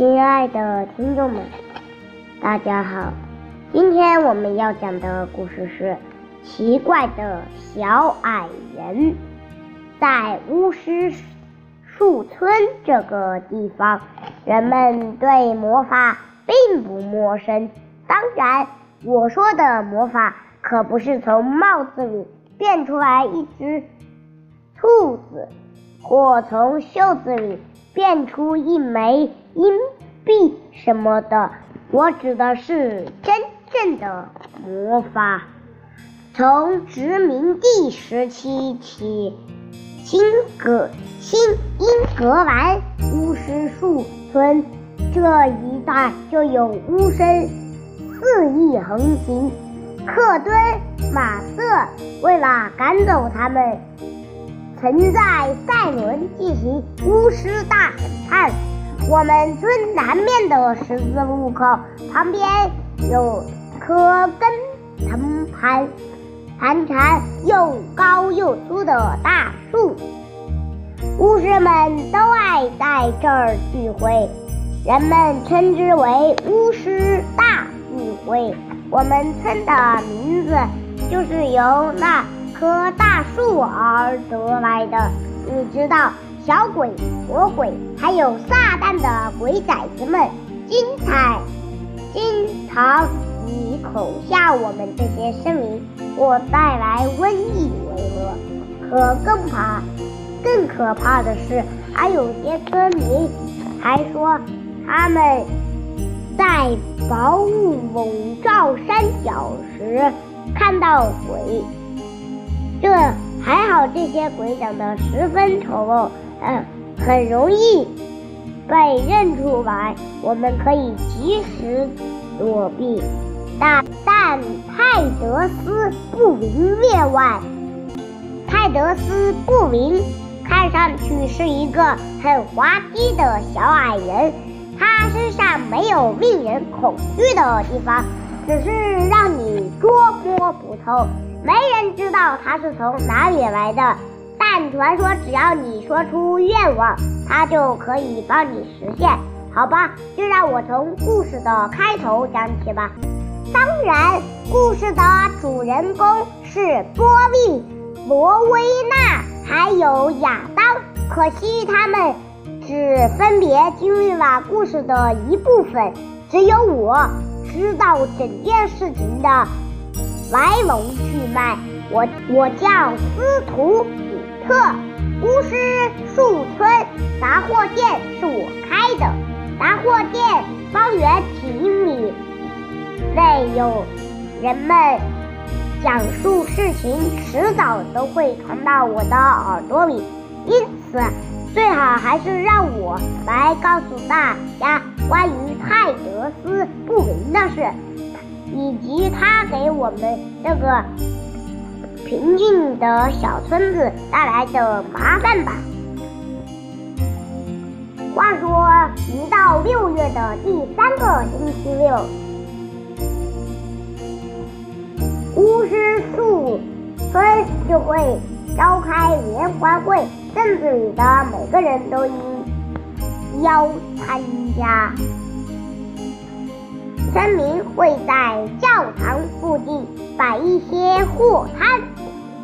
亲爱的听众们，大家好！今天我们要讲的故事是《奇怪的小矮人》。在巫师树村这个地方，人们对魔法并不陌生。当然，我说的魔法可不是从帽子里变出来一只兔子，或从袖子里。变出一枚硬币什么的，我指的是真正的魔法。从殖民地时期起，新格新英格兰巫师树村这一带就有巫师肆意横行。克敦马瑟为了赶走他们。曾在赛伦进行巫师大审判。我们村南面的十字路口旁边有棵根藤盘盘缠又高又粗的大树，巫师们都爱在这儿聚会，人们称之为巫师大聚会。我们村的名字就是由那。棵大树而得来的，你知道，小鬼、魔鬼，还有撒旦的鬼崽子们，精彩，经常以恐吓我们这些市民或带来瘟疫为乐。可更怕、更可怕的是，还有些村民还说他们在薄雾笼罩山脚时看到鬼。这还好，这些鬼长得十分丑陋，嗯，很容易被认出来。我们可以及时躲避。但但泰德斯不明列外。泰德斯不明看上去是一个很滑稽的小矮人，他身上没有令人恐惧的地方，只是让你捉摸不透。没人知道他是从哪里来的，但传说只要你说出愿望，他就可以帮你实现。好吧，就让我从故事的开头讲起吧。当然，故事的主人公是波利、罗威娜还有亚当，可惜他们只分别经历了故事的一部分，只有我知道整件事情的。来龙去脉，我我叫司徒比特，巫师树村杂货店是我开的，杂货店方圆几英里内有人们讲述事情，迟早都会传到我的耳朵里，因此最好还是让我来告诉大家关于泰德斯不明的事。以及他给我们这个平静的小村子带来的麻烦吧。话说，一到六月的第三个星期六，巫师树村就会召开联欢会，镇子里的每个人都应邀参加。村民会在教堂附近摆一些货摊，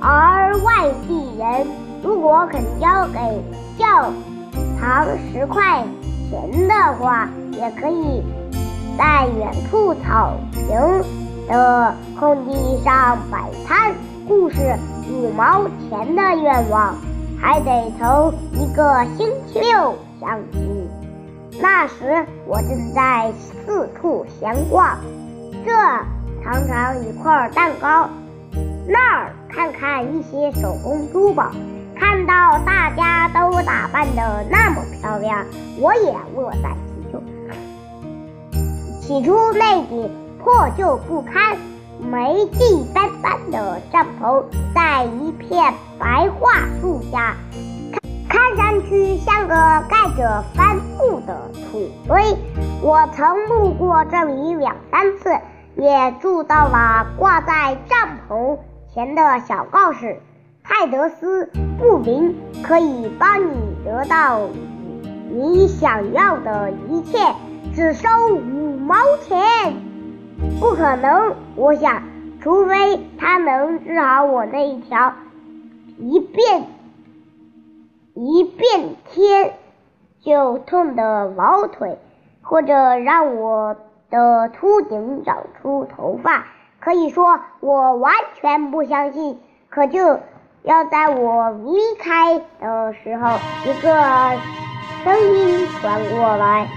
而外地人如果肯交给教堂十块钱的话，也可以在远处草坪的空地上摆摊。故事五毛钱的愿望，还得从一个星期六想起。那时我正在四处闲逛，这尝尝一块蛋糕，那儿看看一些手工珠宝。看到大家都打扮的那么漂亮，我也乐在其中。起初那顶破旧不堪、霉迹斑斑的帐篷，在一片白桦树下。看上去像个盖着帆布的土堆。我曾路过这里两三次，也住到了挂在帐篷前的小告示：“泰德斯不明可以帮你得到你想要的一切。”只收五毛钱。不可能，我想，除非他能治好我那一条一变一变天就痛的毛腿，或者让我的秃顶长出头发。可以说，我完全不相信。可就要在我离开的时候，一个声音传过来：“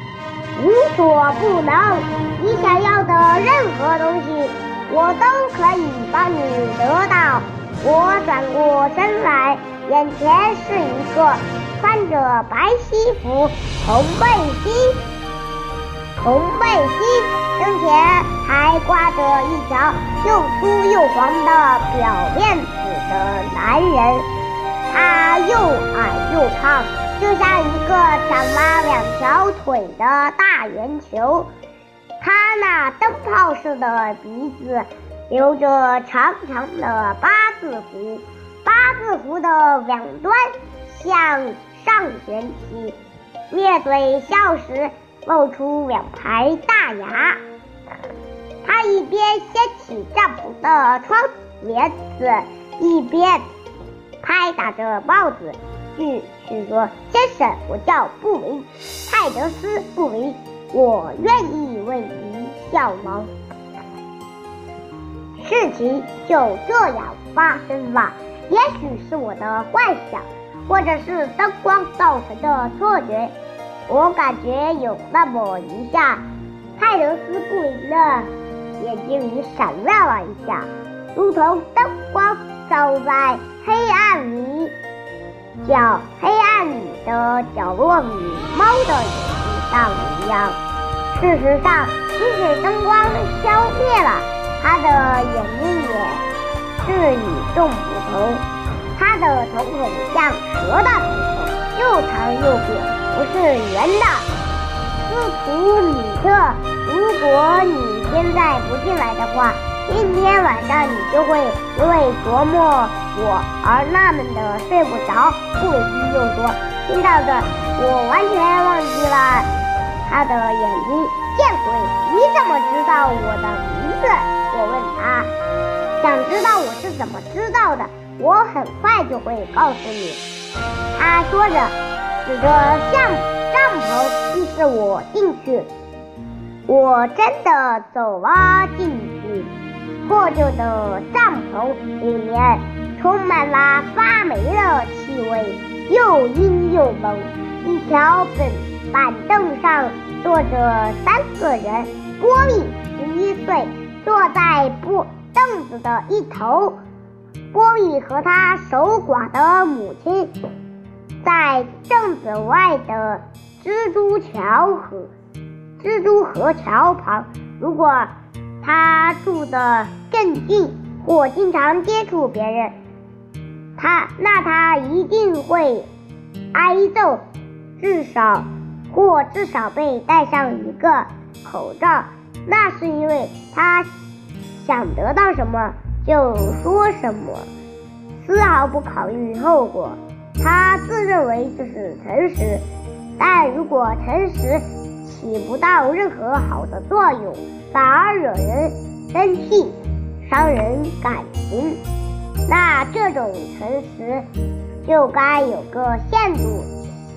无所不能，你想要的任何东西，我都可以帮你得到。”我转过身来，眼前是一个穿着白西服、红背心、红背心。胸前还挂着一条又粗又黄的表面子的男人，他又矮又胖，就像一个长了两条腿的大圆球。他那灯泡似的鼻子，留着长长的八字胡，八字胡的两端向上卷起，咧嘴笑时。露出两排大牙，他一边掀起帐篷的窗帘子，一边拍打着帽子，继续说：“先生，我叫布维泰德斯，布维，我愿意为您效劳。”事情就这样发生了。也许是我的幻想，或者是灯光造成的错觉。我感觉有那么一下，泰德斯布林的眼睛里闪亮了一下，如同灯光照在黑暗里角黑暗里的角落里猫的眼睛上一样。事实上，即使灯光消灭了，他的眼睛也是与众不同。他的瞳孔像蛇的瞳孔，又长又扁。不是圆的，斯图米特。如果你现在不进来的话，今天晚上你就会因为琢磨我而纳闷的睡不着。布里斯又说：“听到这，我完全忘记了他的眼睛。见鬼！你怎么知道我的名字？”我问他：“想知道我是怎么知道的？我很快就会告诉你。”他说着。指着帐帐篷，逼使我进去。我真的走了进去。破旧的帐篷里面充满了发霉的气味，又阴又冷。一条板板凳上坐着三个人。波利十一岁，坐在不凳子的一头。波利和他守寡的母亲。在镇子外的蜘蛛桥和蜘蛛河桥旁，如果他住得更近或经常接触别人，他那他一定会挨揍，至少或至少被戴上一个口罩。那是因为他想得到什么就说什么，丝毫不考虑后果。他自认为这是诚实，但如果诚实起不到任何好的作用，反而惹人生气、伤人感情，那这种诚实就该有个限度。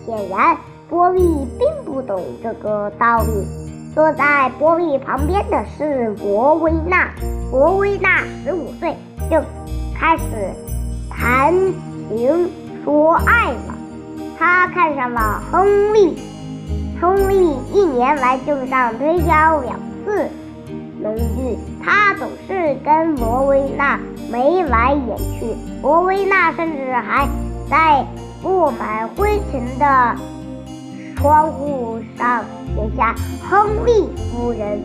显然，波利并不懂这个道理。坐在波利旁边的是博威纳，博威纳十五岁就开始弹琴。说爱了，他看上了亨利。亨利一年来就上推销两次农具，他总是跟罗威纳眉来眼去。罗威纳甚至还在布满灰尘的窗户上写下“亨利夫人”。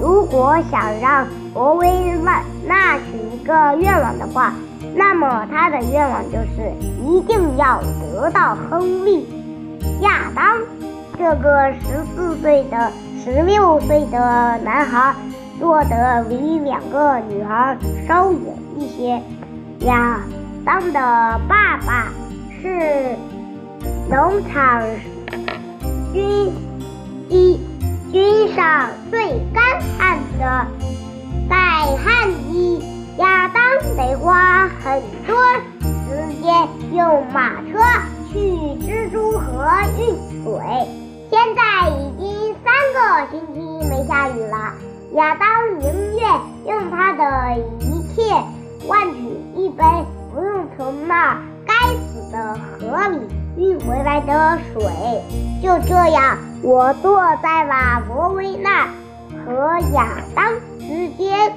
如果想让罗威纳许一个愿望的话。那么他的愿望就是一定要得到亨利亚当这个十四岁的十六岁的男孩，坐得离两个女孩稍远一些。亚当的爸爸是农场。军医君上最干旱的，在旱季，亚当得花很多时间用马车去蜘蛛河运水。现在已经三个星期没下雨了，亚当宁愿用他的一切换取一杯不用从那该死的河里运回来的水。就这样，我坐在了罗威纳和亚当之间。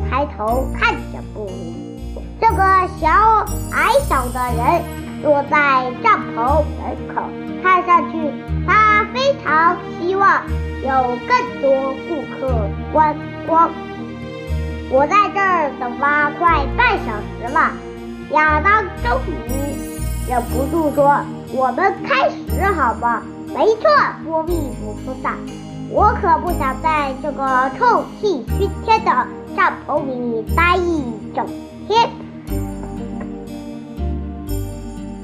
抬头看着布里，这个小矮小的人坐在帐篷门口，看上去他非常希望有更多顾客观光。我在这儿等了快半小时了。亚当终于忍不住说：“我们开始好吗？”“没错。”波比补充道，“我可不想在这个臭气熏天的帐篷里待一整天。”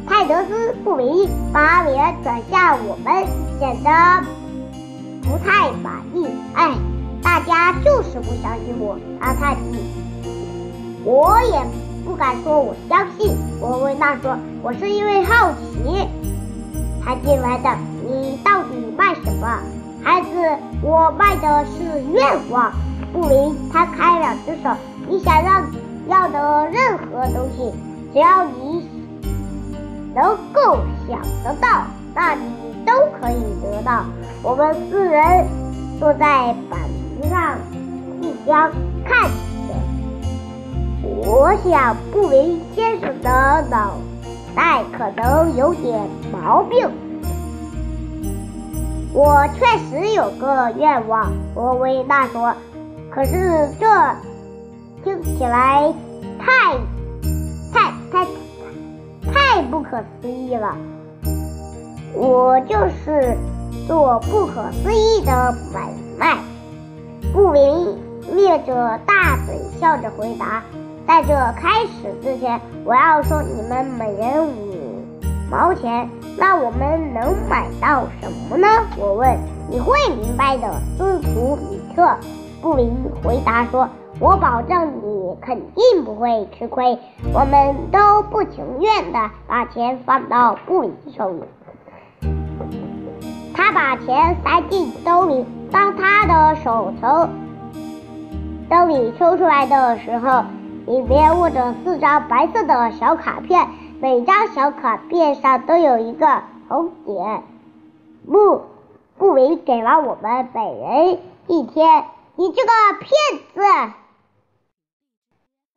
泰德斯不明，把脸转向我们，显得不太满意。哎，大家就是不相信我。他叹气，我也。不敢说我相信，我问他说：“我是因为好奇才进来的。你到底卖什么？”孩子，我卖的是愿望。不明，他开两只手，你想让要的任何东西，只要你能够想得到，那你都可以得到。我们四人坐在板子上，互相看着。我想，布林先生的脑袋可能有点毛病。我确实有个愿望，罗威纳说。可是这听起来太、太、太、太不可思议了。我就是做不可思议的买卖。布林咧着大嘴，笑着回答。在这开始之前，我要收你们每人五毛钱。那我们能买到什么呢？我问。你会明白的，斯图米特。布林回答说：“我保证你肯定不会吃亏。”我们都不情愿地把钱放到布林手里。他把钱塞进兜里。当他的手从兜里抽出来的时候，里面握着四张白色的小卡片，每张小卡片上都有一个红点。布布明给了我们每人一天。你这个骗子！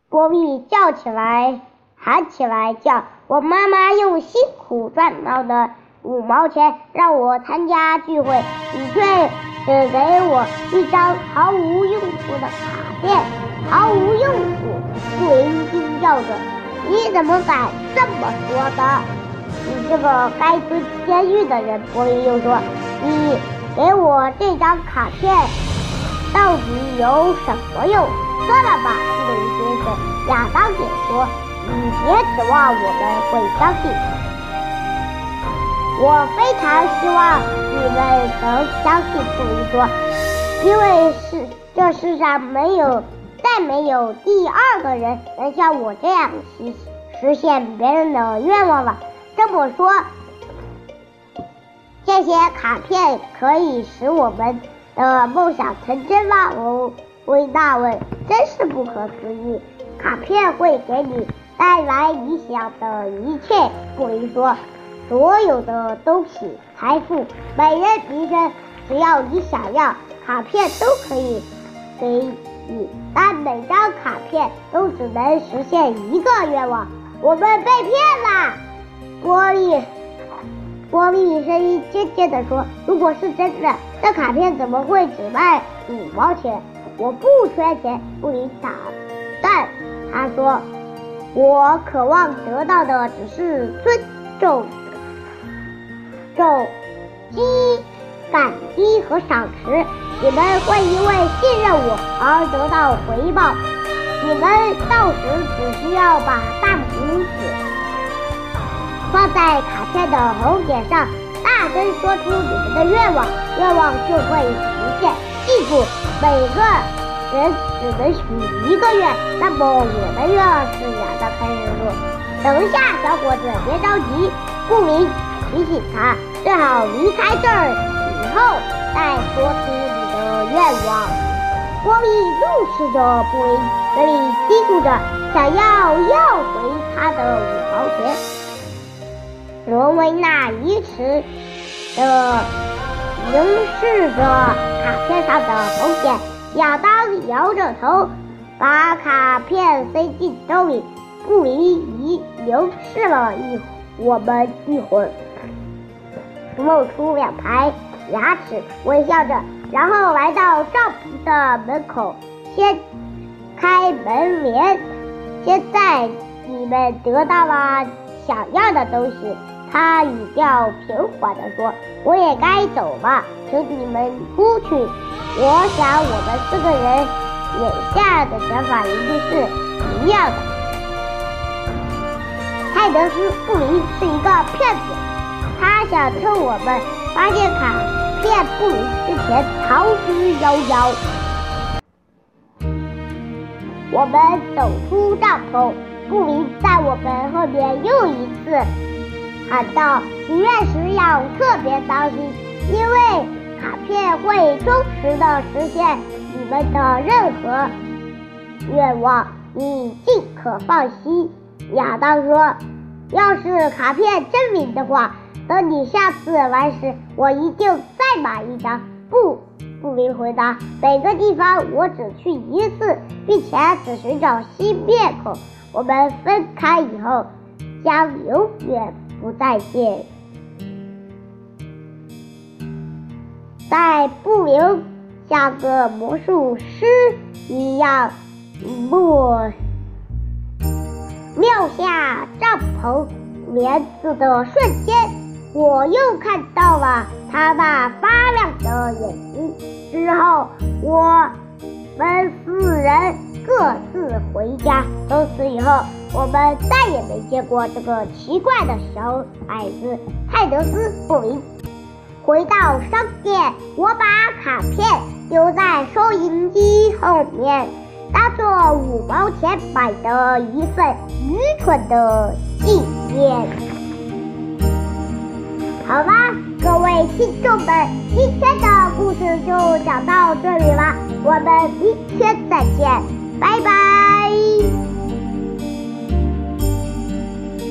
波比叫起来，喊起来叫。我妈妈用辛苦赚到的五毛钱让我参加聚会，你却只给我一张毫无用处的卡片。毫无用处！布林惊叫着：“你怎么敢这么说的？你这个该蹲监狱的人！”波林又说：“你给我这张卡片到底有什么用？”算了吧，布林先生。亚当也说：“你别指望我们会相信。我非常希望你们能相信。”布林说：“因为是这世上没有。”再没有第二个人能像我这样实实现别人的愿望了。这么说，这些卡片可以使我们的梦想成真吗？我维纳问。真是不可思议！卡片会给你带来你想的一切。布林说：“所有的东西、财富、美人、名声，只要你想要，卡片都可以给。”但每张卡片都只能实现一个愿望，我们被骗了。玻璃，玻璃声音尖尖的说：“如果是真的，这卡片怎么会只卖五毛钱？我不缺钱。”布里打，但他说：“我渴望得到的只是尊重、重击、感激和赏识。”你们会因为信任我而得到回报。你们到时只需要把大拇指放在卡片的红点上，大声说出你们的愿望，愿望就会实现。记住，每个人只能许一个愿。那么我的愿望是亚当开始说：“等一下，小伙子，别着急。”布林提醒他，最好离开这儿后再说出你的愿望。波比怒视着布林，嘴里？嘀咕着，想要要回他的五毛钱。罗威纳疑迟的凝视着卡片上的红点，亚当摇着头，把卡片塞进兜里。布林一凝视了一。我们一会儿露出两排牙齿，微笑着，然后来到帐篷的门口，掀开门帘。现在你们得到了想要的东西，他语调平缓地说：“我也该走了，请你们出去。”我想我们四个人眼下的想法一定是一样的。泰德斯布林是一个骗子，他想趁我们发现卡片不如之前逃之夭夭。我们走出帐篷，布林在我们后面又一次喊道：“许愿时要特别当心，因为卡片会忠实的实现你们的任何愿望，你尽可放心。”亚当说。要是卡片真灵的话，等你下次来时，我一定再买一张。不，布林回答。每个地方我只去一次，并且只寻找新面孔。我们分开以后，将永远不再见。在布林像个魔术师一样，默。撂下帐篷帘子的瞬间，我又看到了他那发亮的眼睛。之后，我们四人各自回家。从此以后，我们再也没见过这个奇怪的小矮子泰德斯·布林。回到商店，我把卡片丢在收银机后面。当做五毛钱买的一份愚蠢的纪念。好啦各位听众们今天的故事就讲到这里啦我们明天再见拜拜。